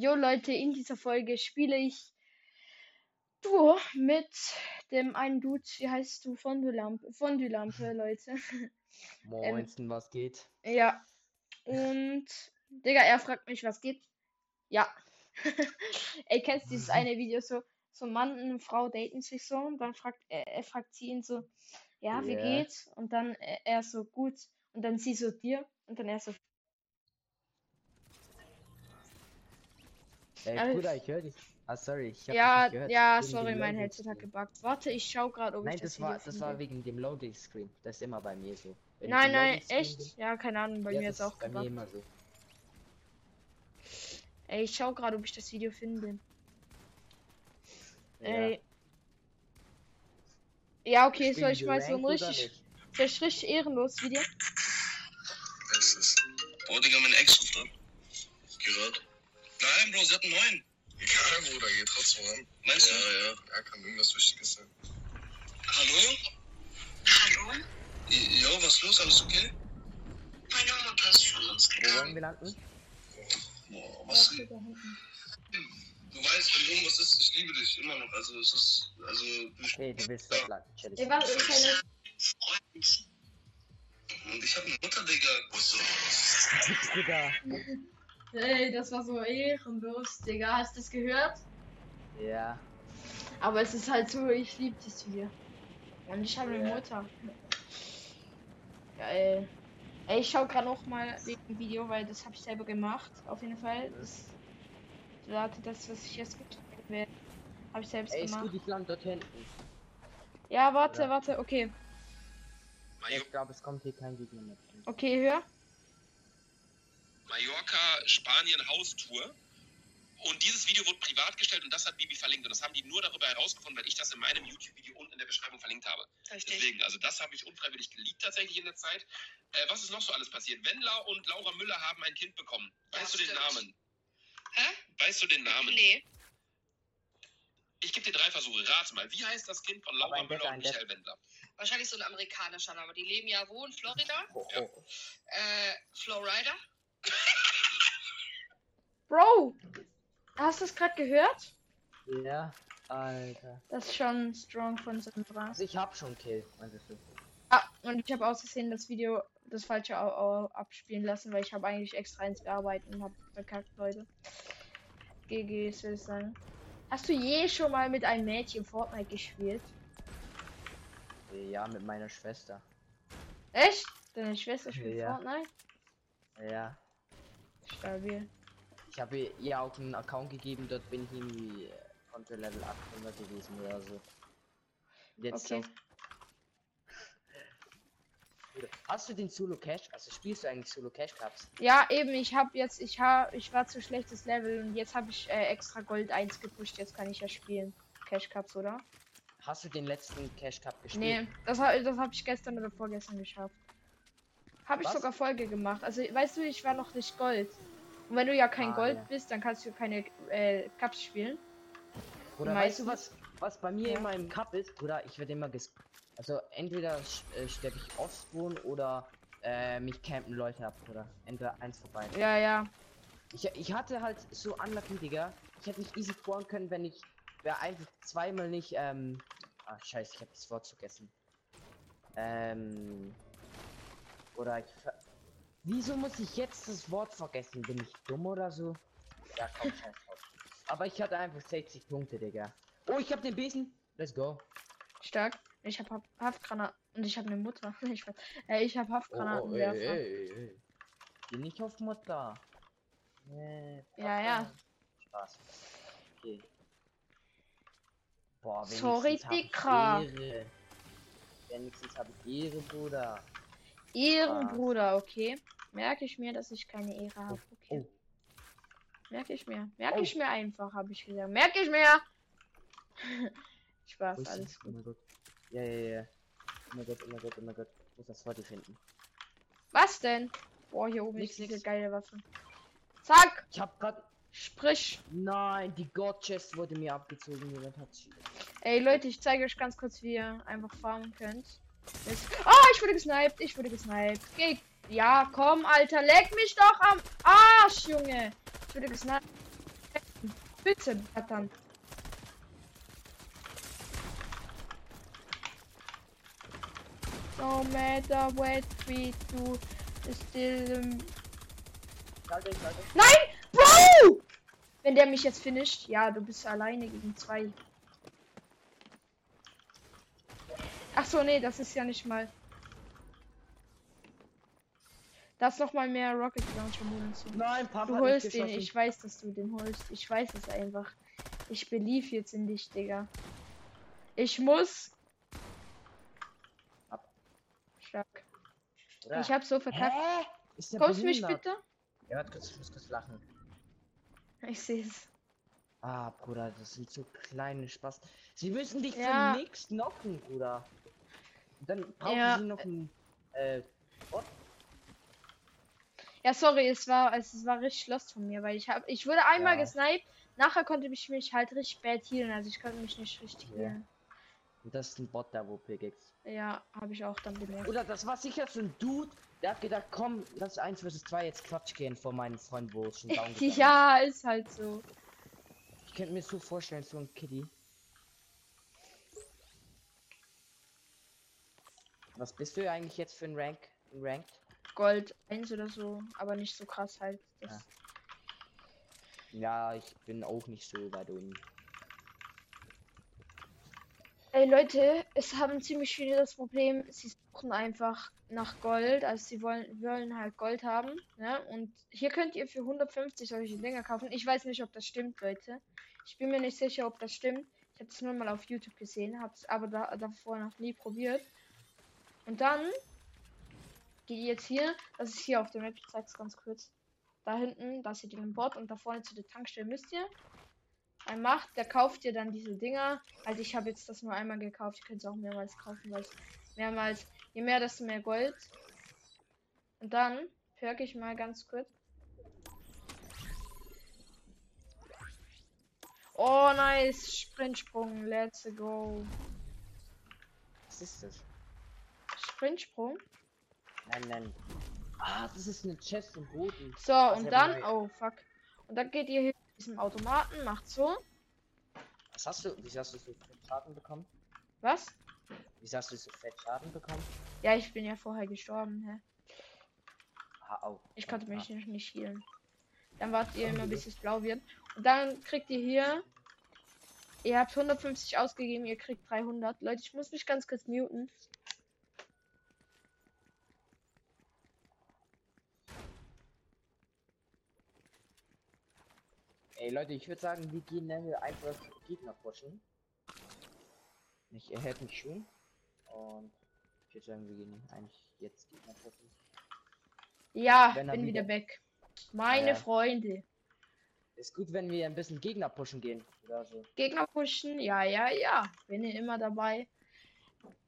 Jo Leute, in dieser Folge spiele ich Duo mit dem einen Dude, wie heißt du? Fondue-Lampe, Fondue-Lampe, Leute. Moinsen, was geht? Ja. Und, Digga, er fragt mich, was geht. Ja. Ey, kennst dieses eine Video so, so Mann und Frau daten sich so und dann fragt er, er fragt sie ihn so, ja, wie Ja. geht's? Und dann er, er so, gut. Und dann sie so, dir? Und dann er so, Ey, Bruder, ich höre dich. Ah, sorry, ich hab ja, gehört. ja, Wegen sorry, mein Headset hat gebuggt. Warte, ich schau gerade, ob Nein, ich das, das war, das war wegen dem Loading Screen. Das ist immer bei mir so. Wenn Nein, nein, echt? bin- Ja, keine Ahnung, bei ja, mir das ist auch bei mir gebuggt. immer so. Ey, ich schau gerade, ob ich das Video finde. Ja. Ey. Ja, okay, soll ich wir mal so ein richtig, ich richtig ehrenlos Video? Was ist? Boah, Digga, meine Ex ruft an. Gerade? Nein, Bro, sie hat einen neuen. Egal, Bruder, geht trotzdem ran. Meinst du? Ja, ja. Ja, kann irgendwas Wichtiges sein. Hallo? Hallo? Jo, was ist los? Alles okay? Meine Nummer passt von uns Wo wollen gegangen. wir landen? Boah, was? Du weißt, wenn irgendwas ist, ich liebe dich immer noch. Also, es ist. Also, du Okay, du willst dort landen. Chillig. Ey, warte, ich kann Freund. Und ich hab eine Mutter, Digga. Was so? Bruder. Ey, das war so ehrenlos, Digga. Hast du das gehört? Ja. Aber es ist halt so, ich liebe das Video. Und ich habe eine Ja. Mutter. Geil. Ey, ich schau gerade noch mal wegen dem Video, weil das habe ich selber gemacht. Auf jeden Fall. Das, warte, das, was ich jetzt gezeigt werde, habe ich selbst Ey, ist gemacht. gut, ich lande dort hinten. Ja, warte, Ja. warte, okay. Ich glaube, es kommt hier kein Gegner mehr. Okay, hör. Mallorca, Spanien Haustour. Und dieses Video wurde privat gestellt und das hat Bibi verlinkt. Und das haben die nur darüber herausgefunden, weil ich das in meinem YouTube-Video unten in der Beschreibung verlinkt habe. Richtig. Deswegen, also das habe ich unfreiwillig geleakt tatsächlich in der Zeit. Äh, was ist noch so alles passiert? Wendler und Laura Müller haben ein Kind bekommen. Ja, Weißt du den stimmt. Namen? Hä? Weißt du den Namen? Nee. Ich gebe dir drei Versuche. Rate mal, wie heißt das Kind von Laura Müller und. Michael Wendler? Wahrscheinlich so ein amerikanischer Name. Die leben ja wo in Florida? Oh, Ja. oh. Äh, Florida? Bro! Hast du es gerade gehört? Ja, Alter. Das ist schon strong von Sandra. Also ich hab schon Kill, du? Ah, und ich habe aus Versehen das Video, das falsche abspielen lassen, weil ich habe eigentlich extra eins bearbeitet und habe verkackt, Leute. GGs will ich sagen. Hast du je schon mal mit einem Mädchen Fortnite gespielt? Ja, mit meiner Schwester. Echt? Deine Schwester spielt Ja. Fortnite? Ja. Stabil. Ich habe ihr- auch einen Account gegeben, dort bin ich irgendwie äh, konnte Level 800 gewesen oder so. Jetzt Okay. Hast du den Solo Cash? Also spielst du eigentlich Solo Cash Cups? Ja, eben, ich habe jetzt, ich habe, ich war zu schlechtes Level und jetzt habe ich äh, extra Gold 1 gepusht, jetzt kann ich ja spielen. Cash Cups, oder? Hast du den letzten Cash Cup gespielt? Nee, das, das habe ich gestern oder vorgestern geschafft. Habe ich sogar Folge gemacht. Also, weißt du, ich war noch nicht Gold. Und wenn du ja kein Ah, Gold ja. bist, dann kannst du keine äh, Cups spielen. Oder weißt du was, was bei mir Ja. immer im Cup ist? Oder ich werde immer ges... Also entweder äh, sterbe ich off-spawn oder äh, mich campen Leute ab, oder? Entweder eins vorbei. Ja, ja. Ich, ich hatte halt so unlucky, Digga. Ich hätte mich easy fahren können, wenn ich wäre einfach zweimal nicht, ähm. Ah, scheiße, ich habe das Wort vergessen. Ähm. Oder ich. Wieso muss ich jetzt das Wort vergessen? Bin ich dumm oder so? Ja, komm, drauf. Aber ich hatte einfach 60 Punkte, Digga. Oh, ich hab den Besen. Let's go. Stark. Ich habe Haftgranat und ich habe eine Mutter. Ich, äh, ich habe Oh, oh, ey, ey, ey. Geh nicht auf Mutter. Nee, Ja, ja. Spaß. Okay. Boah, Sorry, hab Dicker. Ehre. Wenigstens habe ich Ehre, Bruder. Ehrenbruder, okay. Merke ich mir, dass ich keine Ehre habe. Okay. Oh. Merke ich mir. Merke Oh. ich mir einfach, habe ich gesagt. Merke ich mir. Spaß, alles das? Oh gut. mein Gott. Ja, ja, ja. Oh mein Gott, oh mein Gott, oh mein Gott. Ich muss das hier finden. Was denn? Boah, hier oben Nix, ist diese geile Waffe. Zack! Ich hab grad. Sprich! Nein, die God Chest wurde mir abgezogen. Jemand hat sie. Ey Leute, ich zeige euch ganz kurz, wie ihr einfach farmen könnt. Jetzt- Ah, ich wurde gesniped, ich wurde gesniped. Geh. Ja, komm, Alter, leck mich doch am Arsch, Junge. Ich wurde gesniped. Bitte, verdammt. No matter what we do, still. Schalte. Nein! Bro! Wenn der mich jetzt finisht, ja, du bist alleine gegen zwei. Ach so, nee, das ist ja nicht mal. Da ist noch mal mehr Rocket Launcher Munition. Nein, Papa Du holst den, ich weiß, dass du den holst. Ich weiß es einfach. Ich belief jetzt in dich, Digga. Ich muss. Stark. Oder? Ich hab so verkackt. Kommst du mich bitte? Ja, warte kurz, ich muss kurz lachen. Ich seh's. Ah, Bruder, das sind so kleine Spaß. Sie müssen dich Ja. für nichts knocken, Bruder. Dann brauchen Ja. sie noch ein. Äh, Ja, sorry, es war, es war richtig lost von mir, weil ich habe, ich wurde einmal Ja. gesniped. Nachher konnte ich mich halt richtig bad healen, also ich konnte mich nicht richtig Ja. healen. das ist ein Bot da, wo Pickaxe. Ja, habe ich auch dann bemerkt. Oder das war sicher so ein Dude, der hat gedacht, komm, lass 1 vs 2 jetzt Quatsch gehen vor meinen Freunden, wo es schon down ja, ist halt so. Ich könnte mir so vorstellen, so ein Kitty. Was bist du eigentlich jetzt für ein Rank? Ein Ranked? Gold 1 oder so, aber nicht so krass halt. Das, Ja, ich bin auch nicht so weit unten. Ey Leute, es haben ziemlich viele das Problem, sie suchen einfach nach Gold, also sie wollen, wollen halt Gold haben, ne? Und hier könnt ihr für 150 solche Dinger kaufen. Ich weiß nicht, ob das stimmt, Leute. Ich bin mir nicht sicher, ob das stimmt. Ich habe es nur mal auf YouTube gesehen, habe es aber da, davor noch nie probiert. Und dann geht ihr jetzt hier, das ist hier auf der Map, ich zeig's ganz kurz. Da hinten, da seht ihr den Bot und da vorne zu der Tankstelle müsst ihr. Ein macht, der kauft ihr dann diese Dinger. Also ich habe jetzt das nur einmal gekauft. Ihr könnt es auch mehrmals kaufen, weil mehrmals, je mehr, desto mehr Gold. Und dann perk ich mal ganz kurz. Oh, nice. Sprintsprung. Let's go. Was ist das? Sprintsprung. Nein, nein. Ah, das ist eine Chest im Boden. So, Das und dann, oh fuck. Und dann geht ihr hier zu diesem Automaten, macht so. Was hast du? Wieso hast du so fett Schaden bekommen? Was? Wieso hast du so fett Schaden bekommen? Ja, ich bin ja vorher gestorben, hä? Ah, au. Ich konnte Ah, mich nicht, nicht healen. Dann wartet ihr Oh, immer, bis es blau wird. Und dann kriegt ihr hier. Ihr habt 150 ausgegeben, ihr kriegt 300. Leute, ich muss mich ganz kurz muten. Ey Leute, ich würde sagen, wir gehen dann hier einfach Gegner pushen. Ich erhält mich schon. Und ich würde sagen, wir gehen eigentlich jetzt Gegner pushen. Ja, er bin wieder wieder- weg. Meine Ja. Freunde. Ist gut, wenn wir ein bisschen Gegner pushen gehen. Oder so. Gegner pushen. Ja, ja, ja. Bin ich immer dabei.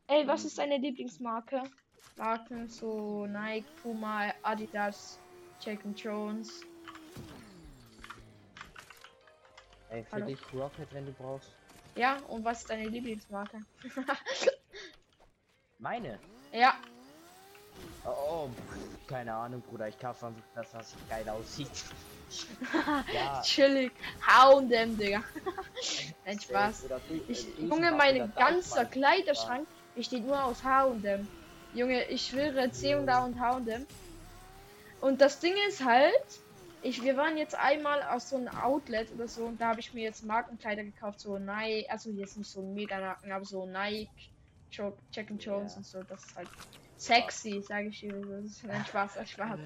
Ey, was ist deine Lieblingsmarke? Marken so Nike, Puma, Adidas, Jack and Jones. Ey, für Hallo. dich Rocket, wenn du brauchst. Ja, und was ist deine Lieblingsmarke? Meine? ja, Oh, oh keine Ahnung, Bruder. Ich kaufe einfach das, was geil aussieht. ja, chillig. H&M, Digga. Nein, Spaß. Ich, äh, Junge, mein ganzer. Kleiderschrank besteht nur aus H&M. Junge, ich schwöre, C und A und H&M. Und das Ding ist halt, ich, wir waren jetzt einmal aus so einem Outlet oder so und da habe ich mir jetzt Markenkleider gekauft, so Nike, also jetzt nicht so mega Marken, aber so Nike, Jo- Jack and Jones Ja. und so, das ist halt sexy, sage ich dir. Das ist ein Spaß, ein Spaß.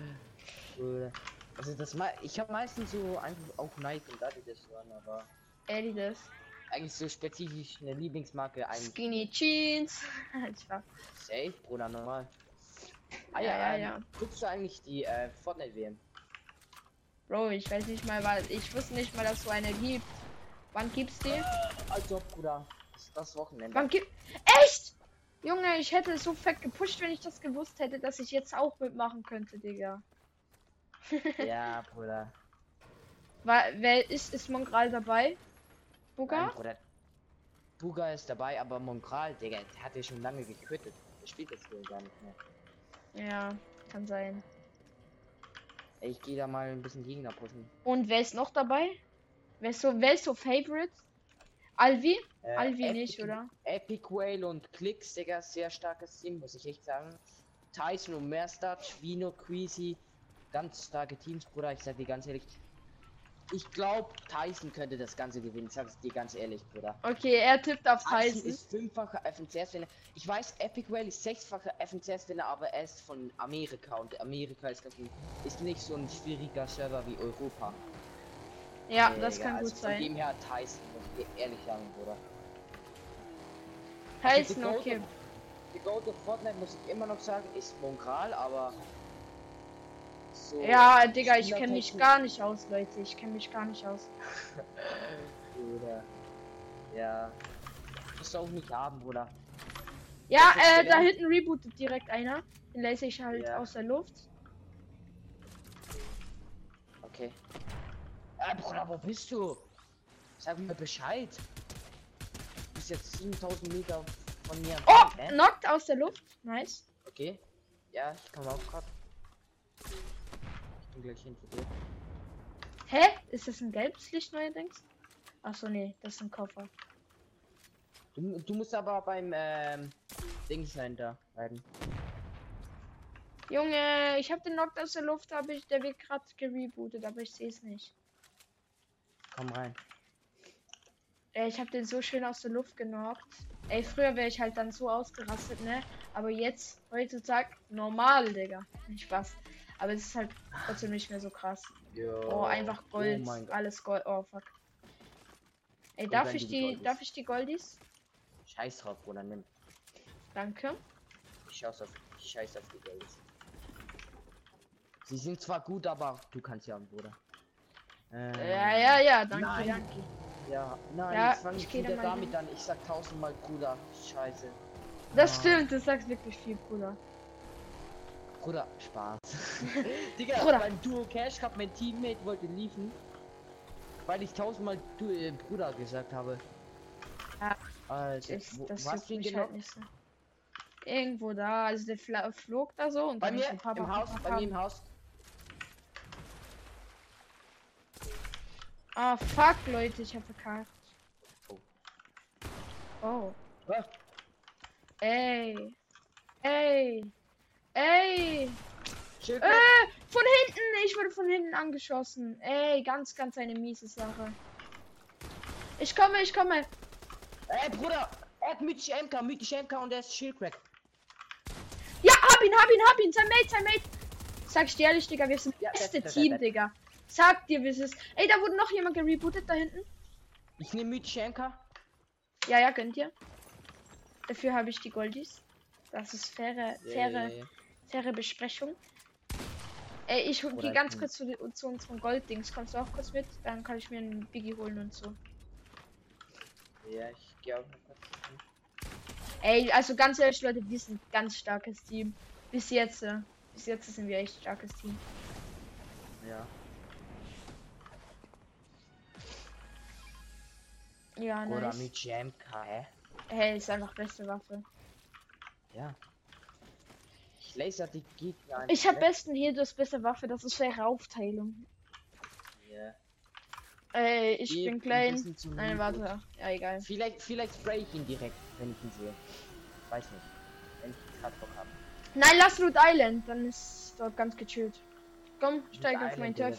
Bruder. Also das mei ich habe meistens so einfach auch Nike und Adidas dran, aber Ehrlich, das. eigentlich so spezifisch eine Lieblingsmarke eigentlich Skinny Jeans. Ein Spaß. safe, Bruder, normal. Ah Ja, ja, ja, ähm, ja. Guckst du eigentlich die äh, Fortnite WM? Bro, ich weiß nicht mal, weil ich wusste nicht mal, dass so eine gibt. Wann gibt's die? Also, Bruder, das ist das Wochenende. Wann gibt. Echt? Junge, ich hätte so fett gepusht, wenn ich das gewusst hätte, dass ich jetzt auch mitmachen könnte, Digga. ja, Bruder. War, wer ist, ist Mongral dabei? Nein, Buga? Bruder. Buga ist dabei, aber Monkral, Digga, hat ja schon lange gequittet. Der spielt jetzt wohl gar nicht mehr. Ja, kann sein. Ich gehe da mal ein bisschen Gegner pushen. Und wer ist noch dabei? Wer ist so, wer ist so Favorite? Alvi? Äh, Alvi Epic- nicht, oder? Epic Whale und Klicks, Digga, sehr starkes Team, muss ich echt sagen. Tyson und Merstad, Vino, Queasy, ganz starke Teams, Bruder, ich sag dir ganz ehrlich. Ich glaube, Tyson könnte das Ganze gewinnen, sag ich dir ganz ehrlich, Bruder. Okay, er tippt auf Tyson Tyson. ist fünffacher FNCS-Winner. Ich weiß, Epic Whale ist sechsfacher FNCS-Winner, aber er ist von Amerika und Amerika ist, ist nicht so ein schwieriger Server wie Europa. Ja, Äh, das kann also gut von sein. dem her Tyson, muss ich dir ehrlich sagen, Bruder. Also Tyson, die Goat okay. of- Die Goat of Fortnite muss ich immer noch sagen, ist Montral, aber so Ja, Digga, ich kenne mich gar nicht aus, Leute. Ich kenne mich gar nicht aus. Bruder. Ja. Musst du auch nicht haben, Bruder. Ja, äh, da hinten rebootet direkt einer. Den lasse ich halt Ja. aus der Luft. Okay. Äh, Bruder, wo bist du? Sag mir Bescheid. Du bist jetzt 7000 Meter von mir Oh, entfernt, knockt aus der Luft. Nice. Okay. Ja, ich komme auch grad. Gleich hinter dir. Hä? Ist das ein gelbes Licht neuerdings? Achso, nee, das ist ein Koffer. Du, du musst aber beim ähm, Ding sein da bleiben. Junge, ich habe den Knockt aus der Luft, aber ich, der wird gerade gerebootet, aber ich sehe es nicht. Komm rein. Ey, ich habe den so schön aus der Luft genockt. Ey, früher wäre ich halt dann so ausgerastet, ne? Aber jetzt, heutzutage, normal, Digga. Nicht Spaß. Aber es ist halt trotzdem nicht mehr so krass. Oh, einfach Gold. Oh mein Gott. Alles Gold. Oh, fuck. Ey, darf ich die die, Goldies- darf ich die Goldies? Scheiß drauf, Bruder, nimm. Danke. Ich auf, ich scheiß auf die Geld. Sie sind zwar gut, aber du kannst ja, Bruder. Ähm, Ja, ja, ja, danke, nein. danke. Ja, nein, Ja, fang ich wieder damit hin. an. Ich sag tausendmal Bruder. Scheiße. Das Ah. stimmt, du sagst wirklich viel, Bruder. Bruder, Spaß. Digga, Bruder. beim Duo Cash Cup mein Teammate wollte liefen. Weil ich tausendmal du, äh, Bruder gesagt habe. Ja. Alter, Ich, wo, das was mich genau? halt nicht so. Irgendwo da, also der fla flog da so und Bei dann mir Papa, im Haus, Papa, bei mir im Haus. Ah, fuck, Leute, ich hab verkackt. Oh. Oh. Ah, Ey. Ey. Ey. Äh, von hinten. Ich wurde von hinten angeschossen. Ey, ganz, ganz eine miese Sache. Ich komme, ich komme. Ey, Bruder! Er hat mythische MK, mythische MK und er ist Shieldcrack. Ja, hab ihn, hab ihn, hab ihn. Sein Mate, sein Mate. Sag ich dir ehrlich, Digga, wir sind Ja, das beste das- das- Team, Digga. Sag dir, wie es ist. Ey, da wurde noch jemand gerebootet da hinten. Ich nehme mythische MK. Ja, ja, gönnt ihr. Dafür habe ich die Goldies. Das ist faire, faire, Yeah. Faire Besprechung. Ey, ich hol- Oder geh ganz kurz zu, zu unseren Golddings. Kommst du auch kurz mit? Dann kann ich mir einen Biggie holen und so. Ja, ich gehe auch noch. Ey, also ganz ehrlich, Leute, wir sind ein ganz starkes Team. Bis jetzt, äh, bis jetzt sind wir echt starkes Team. Ja. Ja, Oder nice. mythische MK, hä? Hey, ist einfach beste Waffe. Ja. Ich laser die Gegner. Ich habe besten hier das beste Waffe, das ist faire Aufteilung. Ja. Ey, ich Die bin ein klein. Nein, warte. Ja, egal. Vielleicht, vielleicht spray ich ihn direkt, wenn ich ihn sehe. Weiß nicht. Wenn ich gerade Bock habe. Nein, lass Root Island, dann ist dort ganz gechillt. Komm, steig auf mein Turf.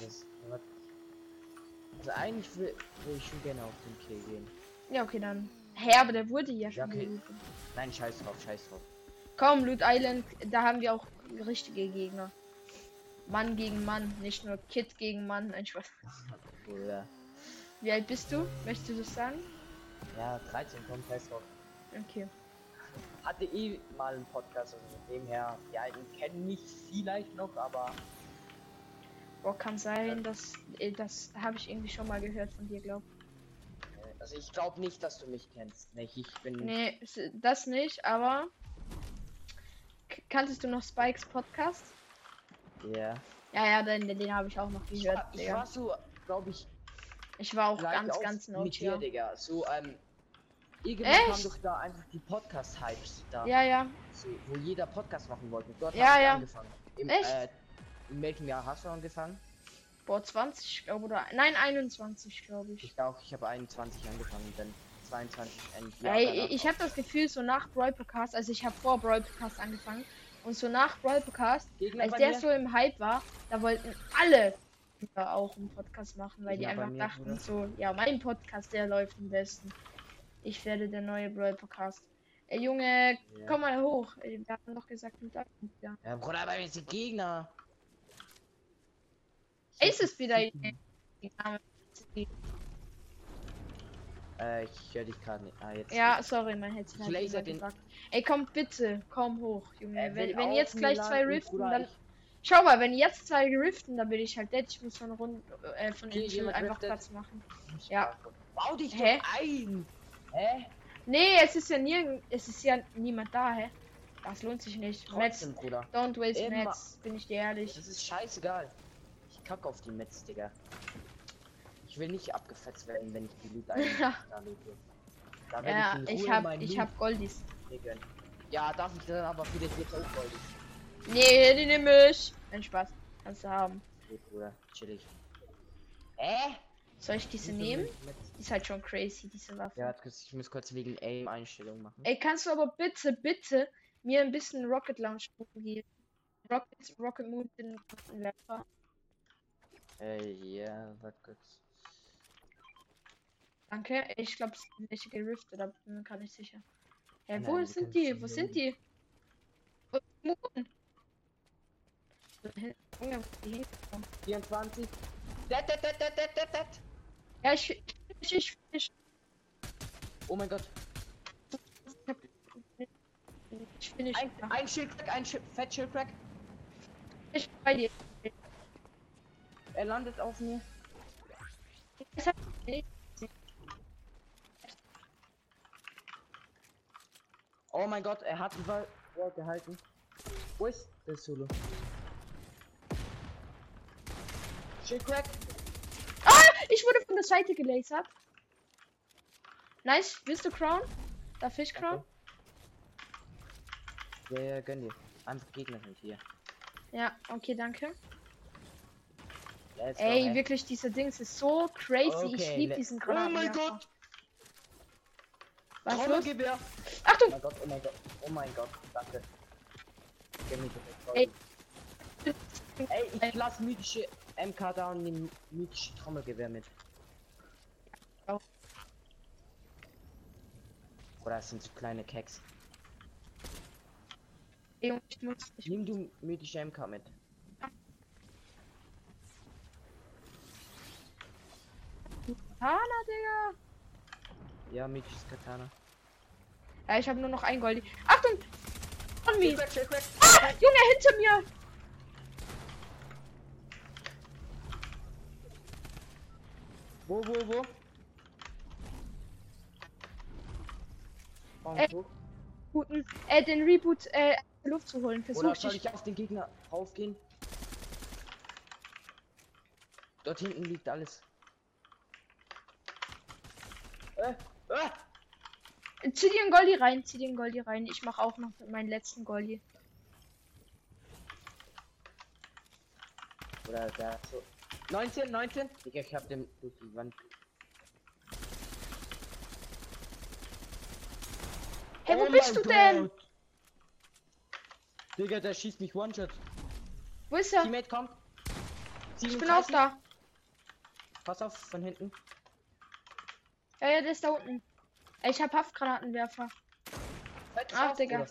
Also eigentlich will, will ich schon gerne auf den Kill gehen. Ja, okay, dann. Hä, aber der wurde ja schon okay. Nein, scheiß drauf, scheiß drauf. Komm, Loot Island, da haben wir auch richtige Gegner. Mann gegen Mann, nicht nur Kid gegen Mann. Ein Spaß. Oder? Wie alt bist du? Möchtest du das sagen? Ja, 13, komm, scheiß drauf. Okay. Hatte eh mal einen Podcast, also von dem her, die Alten kennen mich vielleicht noch, aber Boah, kann sein, dass äh, das habe ich irgendwie schon mal gehört von dir, glaub. also ich glaube nicht, dass du mich kennst. Nicht, ich bin. Nee, das nicht, aber kanntest du noch Spikes Podcast? Ja. Ja, ja, den, den habe ich auch noch Ich gehört. war, ich war so, glaube ich, Ich war auch ganz, auf ganz mit neu. dir, Ja. Digga. So, ähm, irgendwann Echt? kam doch da einfach die Podcast-Hypes da. ja, ja. So, wo jeder Podcast machen wollte. Dort Ja, ich ja. angefangen. Im, Echt? Äh, in welchem Jahr hast du angefangen? Boah, 20, glaube oder. Nein, 21, glaube ich. Ich auch, ich habe 21 angefangen, dann 22 endlich. Ey, ich habe das Gefühl, so nach Brawl Podcast, also ich habe vor Brawl Podcast angefangen und so nach Brawl Podcast, Gegner als der mir. so im Hype war, da wollten alle auch einen Podcast machen, weil die Gegner bei einfach mir, dachten Bruder. so, ja, mein Podcast, der läuft am besten. Ich werde der neue Brawl Podcast. Ey, Junge, Ja. komm mal hoch. Wir haben doch gesagt, mit ja. Ja, Bruder, bei mir sind Gegner. Ist wieder. Äh, ich höre dich gerade nicht. Ah, jetzt. Ja, sorry, mein Headset Ich hat laser den-. Ey, komm bitte, komm hoch, Junge. Will wenn wenn jetzt gleich zwei riften, Bruder, dann. ich- Schau mal, wenn jetzt zwei riften, dann bin ich halt dead. Ich muss von rund äh, von Okay, den Schild jemand einfach riftet. Platz machen. Ja. Bau dich Hä? doch ein! Hä? Nee, es ist ja nirgend, es ist ja niemand da, hä? Das lohnt sich nicht. Metz, Trotzdem, Bruder. don't waste Immer. Metz, bin ich dir ehrlich. Das ist scheißegal. Ich kacke auf die Metz, Digga. Ich will nicht abgefetzt werden, wenn ich die Loot Ja. da werde Ja, ich Ruhe hab, ich hab Goldies. kriegen. Ja, darf ich dann aber für das jetzt auch Gold? Nee, die nehme ich. Ein Spaß. Kannst du haben. Okay, Bruder, chillig. Hä? Soll ich diese nehmen? Die ist halt schon crazy, diese Waffe. Ja, ich muss kurz wegen Aim-Einstellungen machen. Ey, kannst du aber bitte, bitte mir ein bisschen Rocket Launch geben? Rocket, Rocket Moon den Werfer. Äh, ja, warte kurz. Danke. Ich glaube, es sind welche geriftet, aber bin mir gar nicht sicher. Ja, Nein, wo die sind die? Wo sind die? Wo wo die hinkommen? 24. Dat, dat, dat, dat, dat, dat, dat. Ja, ich, ich, ich, ich, Oh mein Gott. ich bin nicht, Ein, ein Schildcrack, ein Schild, Fettschildcrack. ich bei dir. Er landet auf mir. Das hat- Oh mein Gott, er hat überall Wall gehalten. Wo ist der Solo? Schildcrack. Ah, ich wurde von der Seite gelasert. Nice, willst du Crown? Darf ich Crown? Ja, ja, gönn dir. Einfach Gegner sind hier. Ja, okay, danke. Let's go, Ey, hey. wirklich, dieser Dings ist so crazy. ich Okay, liebe le- diesen Oh Granaten. mein Gott! Was los? Trommelgewehr! Achtung! Oh mein Gott, oh mein Gott, oh mein Gott, danke. Ey. Ey, ich lass mythische MK da und nehm mythische Trommelgewehr mit. Auch. Oder das sind so kleine Keks. Ey, ich muss. Ich, Nimm du mythische MK mit. Katana, Digga! Ja, mythisches Katana. Ja, ich habe nur noch ein Goldie. Achtung! Von mir! Ah, Junge, hinter mir! Wo, wo, wo? Warum Ey. so? Guten, äh, den Reboot, äh, Luft zu holen. Oder Versuch soll dich. ich auf den Gegner raufgehen? Dort hinten liegt alles. Äh, äh. Zieh dir einen Goldie rein, zieh dir einen Goldie rein. Ich mache auch noch meinen letzten Goldie. Oder da so. 19, 19? Digga, ich hab den durch die Wand. Hey, wo Oh bist du mein denn? Gott. Digga, der schießt mich One-Shot. Wo ist er? Teammate kommt. Ich bin auch da. Pass auf, von hinten. Ja, ja, der ist da unten. Ey, ich hab Haftgranatenwerfer. Fetz Ach, Digga.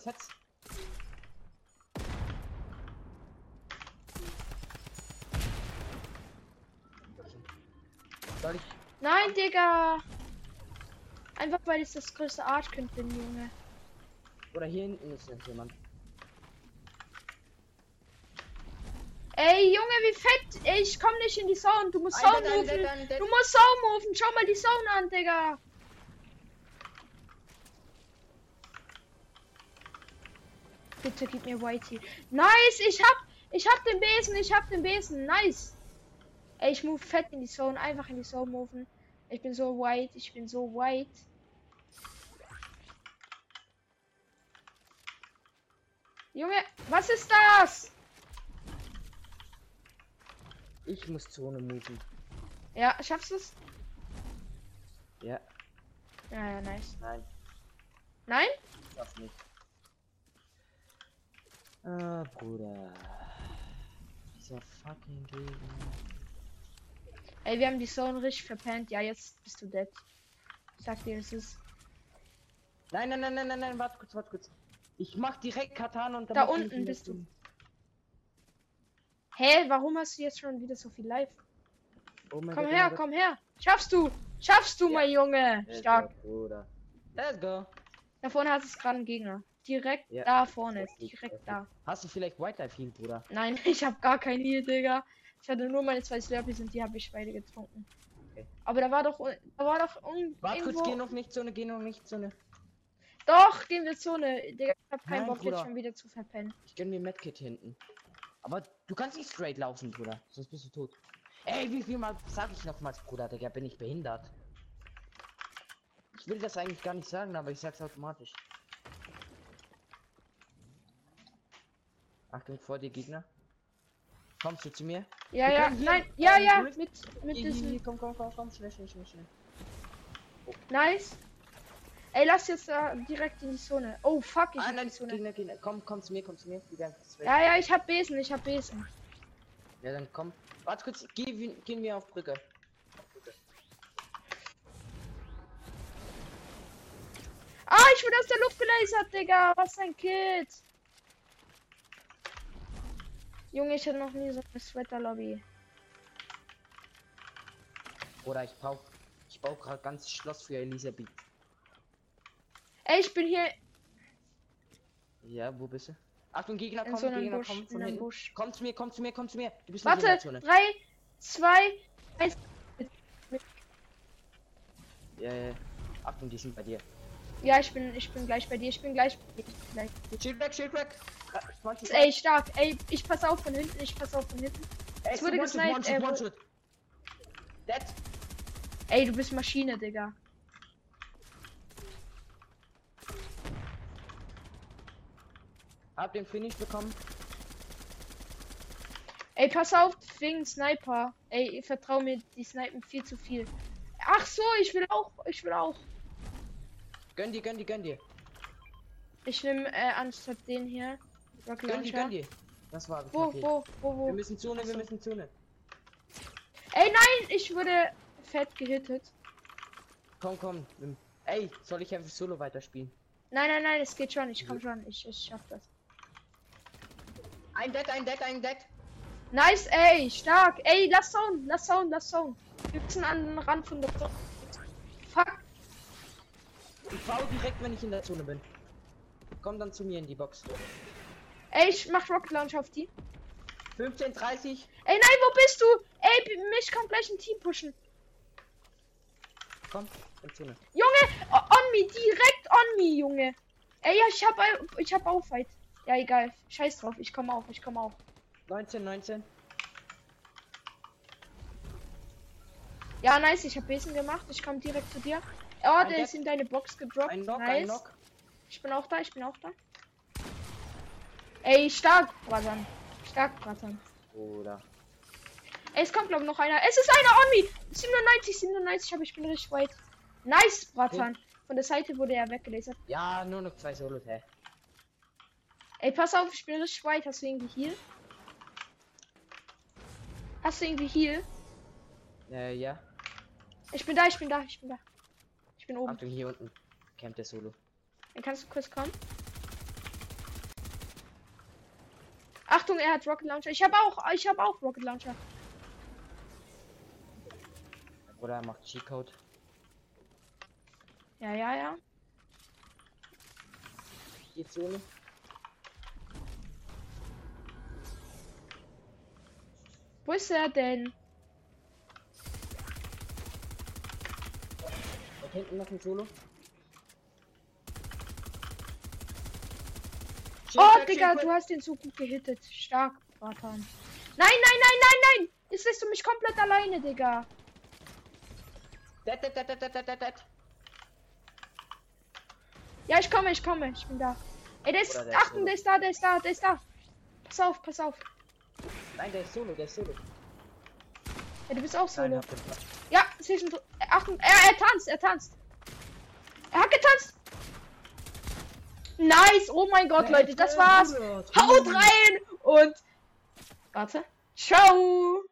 Soll ich Nein, Digga. Einfach weil ich das größte Arschkind bin, Junge. Oder hier hinten ist jetzt jemand. Ey, Junge, wie fett. Ey, ich komm nicht in die Zone. Du musst Zone moven. Du musst Zone moven. Schau mal die Zone an, Digga. Bitte gib mir Whitey. Nice, ich hab, ich hab den Besen, ich hab den Besen. Nice. Ey, ich move fett in die Zone, einfach in die Zone moven. Ich bin so white, ich bin so white. Junge, was ist das? Ich muss Zone moven. Ja, schaffst du es? Ja, Ja, ja, nice. nein, Nein? das nicht. Ah, Bruder. Dieser fucking Gegner. Ey, wir haben die Zone richtig verpennt. Ja, jetzt bist du dead. Ich sag dir, es ist. Nein, nein, nein, nein, nein, nein, warte kurz, warte kurz. Ich mach direkt Katan und dann Da unten bist du. Hä, warum hast du jetzt schon wieder so viel live? Oh mein Komm Gott, oh her, Gott. komm her. Schaffst du? Schaffst du, Ja. mein Junge? Stark. Let's go. Da vorne hast du gerade einen Gegner. Direkt Ja. da vorne. Direkt da. Hast du vielleicht White Life Heal, Bruder? Nein, ich habe gar keinen Heal, Digga. Ich hatte nur meine zwei Slurpees und die habe ich beide getrunken. Okay. Aber da war doch, un- da war doch un Warte kurz, irgendwo... geh noch nicht Zone, geh noch nicht Zone. Doch, gehen wir Zone. Digga, ich hab keinen Bock Bruder. jetzt schon wieder zu verpennen. Ich gönn mir Medkit hinten. Aber du kannst nicht straight laufen, Bruder. Sonst bist du tot. Ey, wie viel Mal sag ich nochmals, Bruder, Digga, bin ich behindert? Ich will das eigentlich gar nicht sagen, aber ich sag's automatisch. Achtung, vor dir Gegner. Kommst du zu mir? Ja, Wir ja, nein, ja, ja, mit, mit diesem, komm, komm, komm, komm, schnell, schnell, schnell, schnell. nice. Ey, lass jetzt da direkt in die Zone. Oh, fuck, ich Ah, nein, die Zone. Gegner, Gegner, komm, komm zu mir, komm zu mir. Ja, ja, ich hab Besen, ich hab Besen. Ja, dann komm. Warte kurz, geh, wie- gehen wir auf Brücke. Ah, ich wurde aus der Luft gelasert, Digga. Was ein Kid. Junge, ich hatte noch nie so eine Sweater-Lobby. Oder ich baue, ich baue gerade ganz Schloss für Elisabeth. Ey, ich bin hier Ja, wo bist du? Achtung, Gegner kommen, so Gegner Busch. kommen von hinten. Busch. Komm zu mir, komm zu mir, komm zu mir. Du bist nicht in Warte, der drei, zwei, eins. Ja, ja. Achtung, die sind bei dir. Ja, ich bin, ich bin gleich bei dir. Ich bin gleich bei dir. Gleich. Shield weg, Shield weg. 20 Ey, stark. Ey, ich pass auf von hinten. Ich pass auf von hinten. Ey, es wurde gesniped, äh. Dead. Ey, du bist Maschine, Digga. Hab den Finish bekommen. Ey, pass auf, wegen Sniper. Ey, vertrau mir, die snipen viel zu viel. Ach so, ich will auch, ich will auch. Gönn dir, gönn dir, gönn dir. Ich nehme äh, anstatt den hier. Rocket Gönn dir, gönn dir. Das war Wo, okay. wo, wo, Wir wo? müssen Zone, wir Achso. müssen Zone. Ey, nein, ich wurde fett gehittet. Komm, komm. wir- Ey, soll ich einfach Solo weiterspielen? Nein, nein, nein, es geht schon. Ich komm schon. Ich, ich schaff das. Ein Dead, ein Dead, ein Dead. Nice, ey, stark. Ey, lass Zone, lass Zone, lass Zone. Wir müssen an den Rand von der Zone. Fuck. Ich baue direkt, wenn ich in der Zone bin. Komm dann zu mir in die Box. Ey, ich mach Rocket Launch auf die. 15, 30. Ey, nein, wo bist du? Ey, mich kommt gleich ein Team pushen. Komm, in Zone. Junge, on me, direkt on me, Junge. Ey, ja, ich hab, ich hab auch Fight. Ja, egal. Scheiß drauf, ich komme auch, ich komme auch. 19, 19. Ja, nice, ich hab Besen gemacht. Ich komme direkt zu dir. Oh, Ein der ist in deine Box gedroppt. Ein Knock, nice. ein Knock. Ich bin auch da, ich bin auch da. Ey, stark, Bratan. Stark, Bratan. Oder. Ey, es kommt, glaube ich, noch einer. Es ist einer on me. 97, 97, aber ich bin richtig weit. Nice, Bratan. Von der Seite wurde er weggelasert. Ja, nur noch zwei Solos, hä? Ey, pass auf, ich bin richtig weit. Hast du irgendwie Heal? Hast du irgendwie Heal? Äh, ja. Ich bin da, ich bin da, ich bin da. Ich bin oben. Achtung, hier unten. Camp der Solo. Dann kannst du kurz kommen. Achtung, er hat Rocket Launcher. Ich habe auch, ich habe auch Rocket Launcher. Oder er macht Cheat-Code. Ja, ja, ja. Die Zone. Wo ist er denn? Da hinten noch ein Solo. Oh, Digga, du hast den so gut gehittet. Stark, Bratan. Nein, nein, nein, nein, nein! Jetzt lässt du mich komplett alleine, Digga. Dead, dead, dead, dead, dead, dead. Ja, ich komme, ich komme, ich bin da. Ey, der ist, Achtung, der ist da, der ist da, der ist da. Pass auf, pass auf. Nein, der ist Solo, der ist Solo. Ja, du bist auch Nein, solo. Platz. Ja, zwischen. Achtung, er, er tanzt, er tanzt. Er hat getanzt. Nice, oh mein Gott, Leute, das war's. Haut rein und. Warte. Ciao.